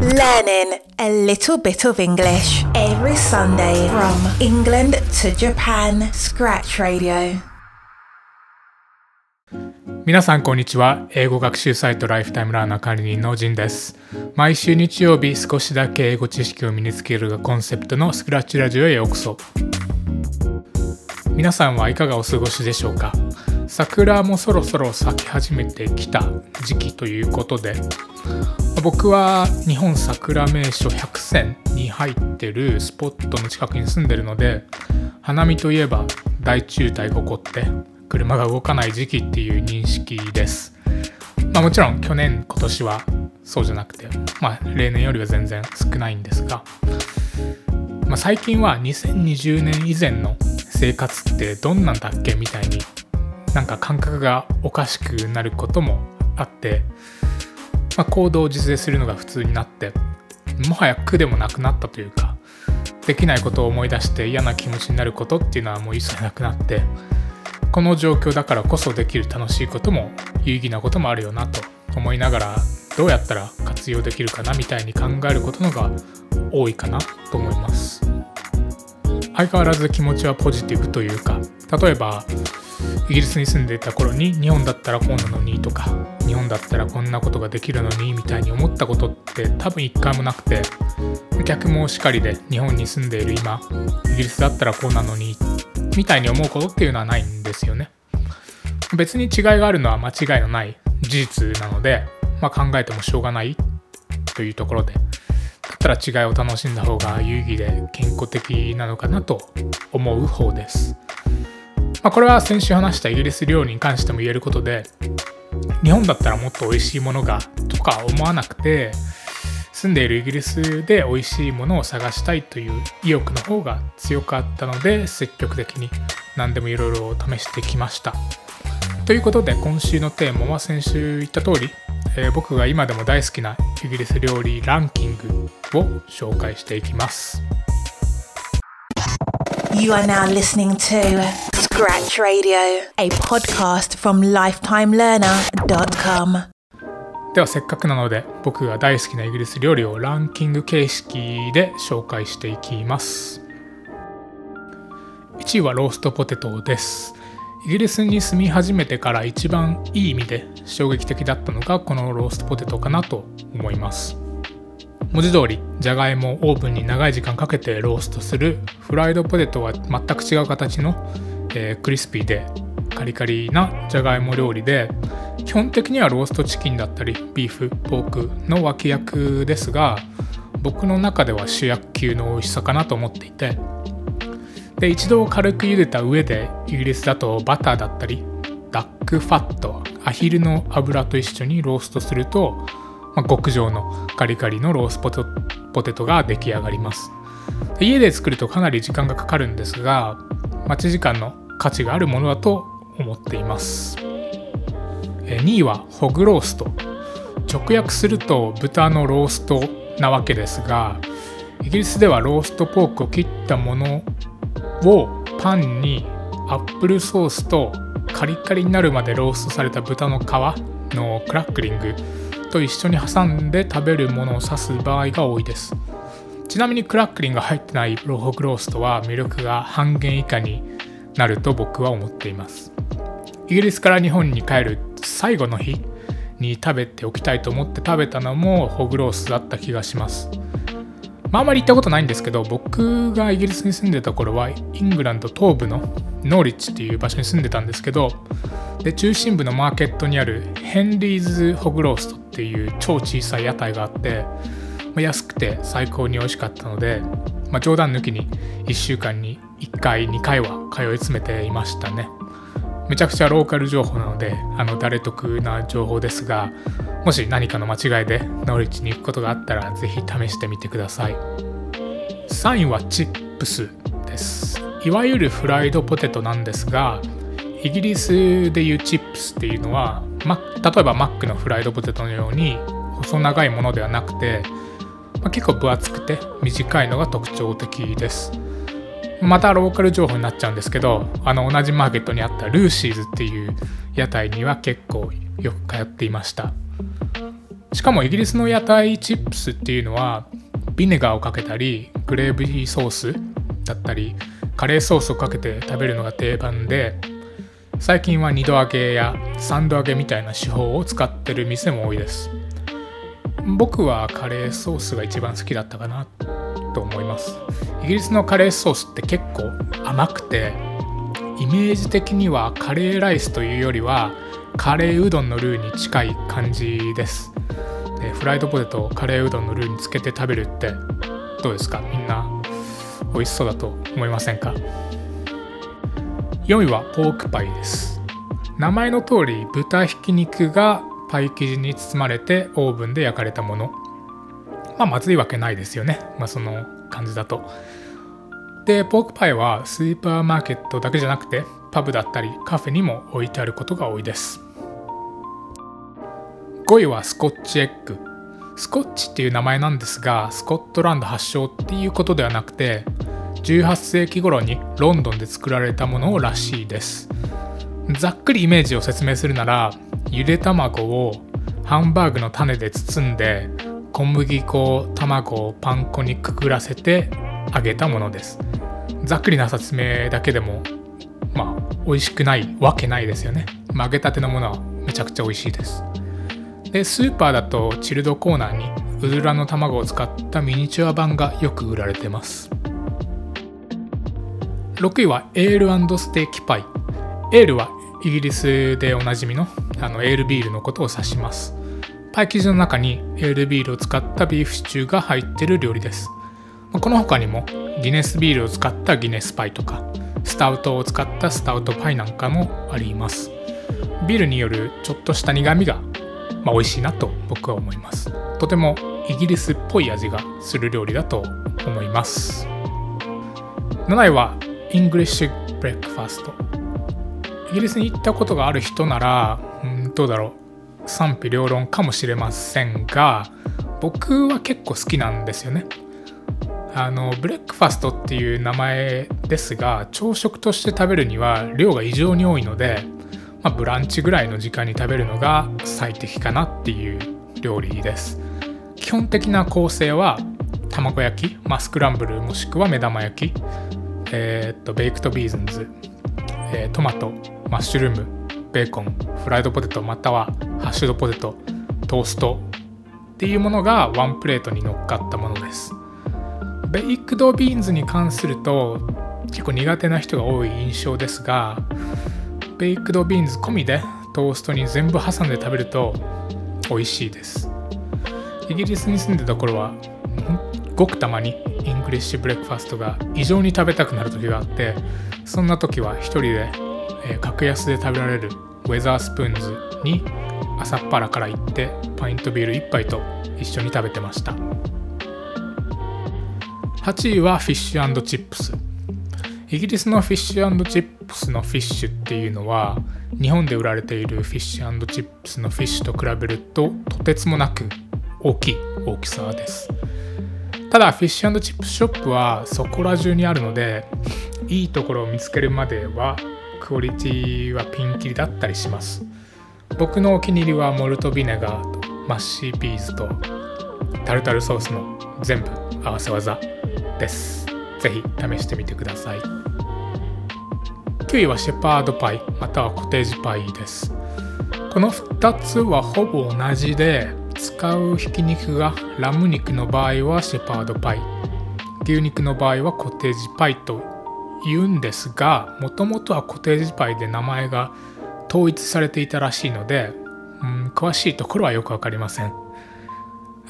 Learning a little bit of English every Sunday from England to Japan. Scratch Radio. 皆さんこんにちは英語学習サイトライフタイムラーナー管理人のジンです毎週日曜日少しだけ英語知識を身につけるがコンセプトのスクラッチラジオへようこそ皆さんはいかがお過ごしでしょうか？桜もそろそろ咲き始めてきた時期ということで僕は日本桜名所100選に入ってるスポットの近くに住んでるので花見といえば大渋滞が起こって車が動かない時期っていう認識です。まあ、もちろん去年今年はそうじゃなくて、まあ、例年よりは全然少ないんですが、まあ、最近は2020年以前の生活ってどんなんだっけみたいになんか感覚がおかしくなることもあって、まあ、行動を実践するのが普通になってもはや苦でもなくなったというかできないことを思い出して嫌な気持ちになることっていうのはもう一切なくなってこの状況だからこそできる楽しいことも有意義なこともあるよなと思いながらどうやったら活用できるかなみたいに考えることのが多いかなと思います。相変わらず気持ちはポジティブというか例えばイギリスに住んでいた頃に日本だったらこうなのにとか日本だったらこんなことができるのにみたいに思ったことって多分一回もなくて逆もしかりで日本に住んでいる今イギリスだったらこうなのにみたいに思うことっていうのはないんですよね。別に違いがあるのは間違いのない事実なので、まあ、考えてもしょうがないというところでだったら違いを楽しんだ方が有意義で健康的なのかなと思う方です。まあ、これは先週話したイギリス料理に関しても言えることで日本だったらもっと美味しいものがとか思わなくて住んでいるイギリスで美味しいものを探したいという意欲の方が強かったので積極的に何でもいろいろ試してきました。ということで今週のテーマは先週言った通り、えー、僕が今でも大好きなイギリス料理ランキングを紹介していきます。You are now listening to Scratch Radio, a podcast from lifetimelearner.com. ではせっかくなので僕が大好きなイギリス料理をランキング形式で紹介していきます。1位はローストポテトです。イギリスに住み始めてから一番いい意味で衝撃的だったのがこのローストポテトかなと思います。文字通りじゃがいもをオーブンに長い時間かけてローストする。フライドポテトは全く違う形の、えー、クリスピーでカリカリなじゃがいも料理で基本的にはローストチキンだったりビーフポークの脇役ですが僕の中では主役級の美味しさかなと思っていてで一度軽く茹でた上でイギリスだとバターだったりダックファットアヒルの油と一緒にローストするとまあ、極上のカリカリのロースポテポテトが出来上がります。家で作るとかなり時間がかかるんですが待ち時間の価値があるものだと思っています。2位はホグロースト。直訳すると豚のローストなわけですがイギリスではローストポークを切ったものをパンにアップルソースとカリカリになるまでローストされた豚の皮のクラックリングと一緒に挟んで食べるものを指す場合が多いです。ちなみにクラックリンが入ってないロホクローストは魅力が半減以下になると僕は思っています。イギリスから日本に帰る最後の日に食べておきたいと思って食べたのもホグロースだった気がします。まあ、あまり行ったことないんですけど僕がイギリスに住んでた頃はイングランド東部のノーリッチっていう場所に住んでたんですけどで中心部のマーケットにあるヘンリーズホグローストっていう超小さい屋台があって、まあ、安くて最高に美味しかったので、まあ、冗談抜きに1週間に1回2回は通い詰めていましたね。めちゃくちゃローカル情報なのであの誰得な情報ですがもし何かの間違いでノリッチに行くことがあったら是非試してみてください。3位はチップスです。いわゆるフライドポテトなんですがイギリスでいうチップスっていうのは、ま、例えばマックのフライドポテトのように細長いものではなくて、ま結構分厚くて短いのが特徴的です。またローカル情報になっちゃうんですけどあの同じマーケットにあったルーシーズっていう屋台には結構よく通っていました。しかもイギリスの屋台チップスっていうのはビネガーをかけたりグレービーソースだったりカレーソースをかけて食べるのが定番で最近は2度揚げや3度揚げみたいな手法を使ってる店も多いです。僕はカレーソースが一番好きだったかな。と思います。イギリスのカレーソースって結構甘くてイメージ的にはカレーライスというよりはカレーうどんのルーに近い感じです。でフライドポテトをカレーうどんのルーにつけて食べるってどうですか？みんな美味しそうだと思いませんか？4位はポークパイです。名前の通り豚ひき肉がパイ生地に包まれてオーブンで焼かれたもの。まあまずいわけないですよね。まあその感じだと。でポークパイはスーパーマーケットだけじゃなくてパブだったりカフェにも置いてあることが多いです。5位はスコッチエッグ。スコッチっていう名前なんですがスコットランド発祥っていうことではなくて18世紀頃にロンドンで作られたものらしいです。ざっくりイメージを説明するならゆで卵をハンバーグの種で包んで小麦粉卵をパン粉にくくらせて揚げたものです。ざっくりな説明だけでもまあ美味しくないわけないですよね、まあ、揚げたてのものはめちゃくちゃ美味しいです。でスーパーだとチルドコーナーにうずらの卵を使ったミニチュア版がよく売られてます。6位はエールステーキパイ。エールはイギリスでおなじみのあのエールビールのことを指します。パイ生地の中にエールビールを使ったビーフシチューが入ってる料理です。この他にもギネスビールを使ったギネスパイとかスタウトを使ったスタウトパイなんかもあります。ビールによるちょっとした苦みがまあ、美味しいなと僕は思います。とてもイギリスっぽい味がする料理だと思います。7位は English breakfast。イギリスに行ったことがある人ならうんどうだろう。賛否両論かもしれませんが僕は結構好きなんですよね。あの breakfast っていう名前ですが朝食として食べるには量が異常に多いのでまあ、ブランチぐらいの時間に食べるのが最適かなっていう料理です。基本的な構成は卵焼き、まあ、スクランブルもしくは目玉焼き、えー、っとベイクドビーンズ、えー、トマトマッシュルームベーコンフライドポテトまたはハッシュドポテトトーストっていうものがワンプレートに乗っかったものです。ベイクドビーンズに関すると結構苦手な人が多い印象ですがベイクドビーンズ込みでトーストに全部挟んで食べると美味しいです。イギリスに住んでた頃はごくたまにイングリッシュブレックファストが異常に食べたくなる時があってそんな時は一人で、え、格安で食べられるウェザースプーンズに朝っぱらから行ってパイントビール1杯と一緒に食べてました。8位はフィッシュチップス。イギリスのフィッシュチップスのフィッシュっていうのは日本で売られているフィッシュチップスのフィッシュと比べるととてつもなく大きい大きさです。ただフィッシュチップスショップはそこら中にあるのでいいところを見つけるまではクオリティはピンキリだったりします。僕のお気に入りはモルトビネガーとマッシーピーズとタルタルソースの全部合わせ技です。ぜひ試してみてください。9位はシェパードパイまたはコテージパイです。この2つはほぼ同じで使うひき肉がラム肉の場合はシェパードパイ。牛肉の場合はコテージパイと言うんですがもともとはコテージパイで名前が統一されていたらしいので、うん、詳しいところはよく分かりません。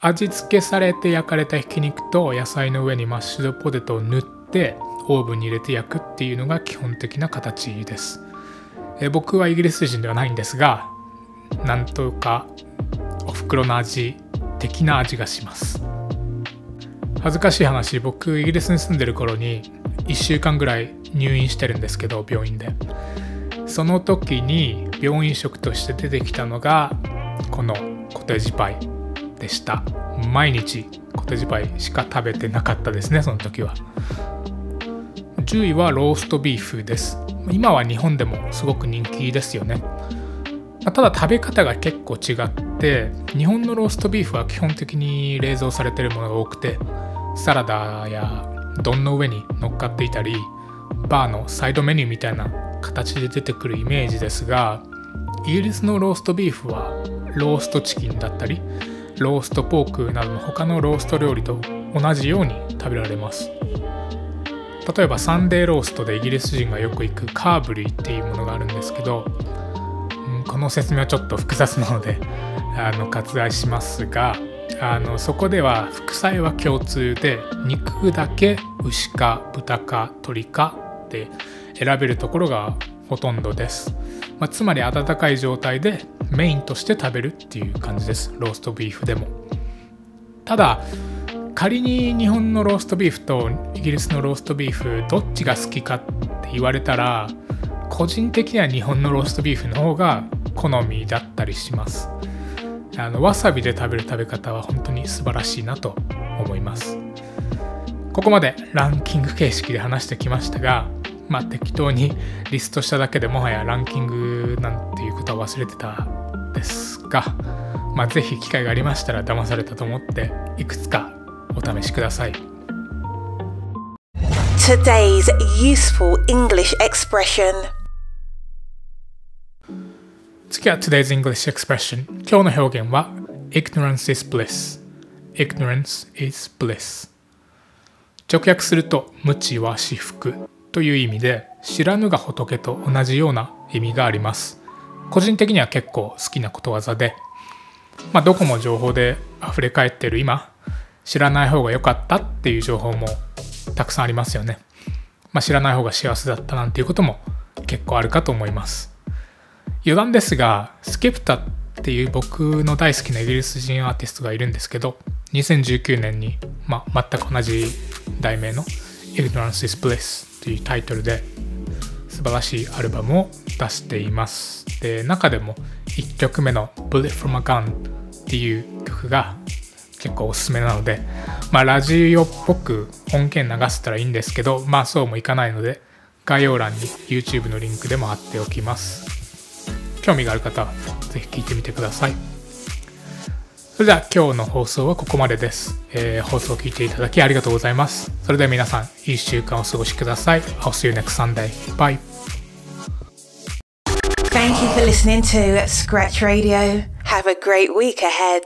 味付けされて焼かれたひき肉と野菜の上にマッシュドポテトを塗ってオーブンに入れて焼くっていうのが基本的な形です。え僕はイギリス人ではないんですがなんとかお袋の味的な味がします。恥ずかしい話僕イギリスに住んでる頃に1週間ぐらい入院してるんですけど病院で。その時に病院食として出てきたのがこのコテージパイでした。毎日コテージパイしか食べてなかったですねその時は。10位はローストビーフです。今は日本でもすごく人気ですよね。ただ食べ方が結構違って日本のローストビーフは基本的に冷蔵されてるものが多くてサラダや丼の上に乗っかっていたりバーのサイドメニューみたいな形で出てくるイメージですがイギリスのローストビーフはローストチキンだったりローストポークなどの他のロースト料理と同じように食べられます。例えばサンデーローストでイギリス人がよく行くカーブリーっていうものがあるんですけど、うん、この説明はちょっと複雑なので あの割愛しますがあのそこでは副菜は共通で肉だけ牛か豚か鶏かって選べるところがほとんどです、まあ、つまり温かい状態でメインとして食べるっていう感じです。ローストビーフでも。ただ仮に日本のローストビーフとイギリスのローストビーフどっちが好きかって言われたら個人的には日本のローストビーフの方が好みだったりします。あのわさびで食べる食べ方は本当に素晴らしいなと思います。ここまでランキング形式で話してきましたがまあ適当にリストしただけでもはやランキングなんていうことは忘れてたですがまあぜひ機会がありましたら騙されたと思っていくつかお試しください。Today's useful English expression. 次は Today's English Expression 今日の表現は Ignorance is bliss Ignorance is bliss 直訳すると無知は至福という意味で知らぬが仏と同じような意味があります。個人的には結構好きなことわざで、まあ、どこも情報で溢れ返ってる今知らない方が良かったっていう情報もたくさんありますよね、まあ、知らない方が幸せだったなんていうことも結構あるかと思います。余談ですがスケプタっていう僕の大好きなイギリス人アーティストがいるんですけど2019年に、まあ、全く同じ題名の Ignorance is Bliss というタイトルで素晴らしいアルバムを出しています。で中でも1曲目の Bullet from a Gun っていう曲が結構おすすめなのでまあラジオっぽく音源流せたらいいんですけどまあそうもいかないので概要欄に YouTube のリンクでも貼っておきます。興味がある方はぜひ聞いてみてください。それでは今日の放送はここまでです、えー、放送を聞いていただきありがとうございますそれでは皆さんいい週間をお過ごしください I'll see you next Sunday bye Thank you for listening to Scratch Radio. Have a great week ahead.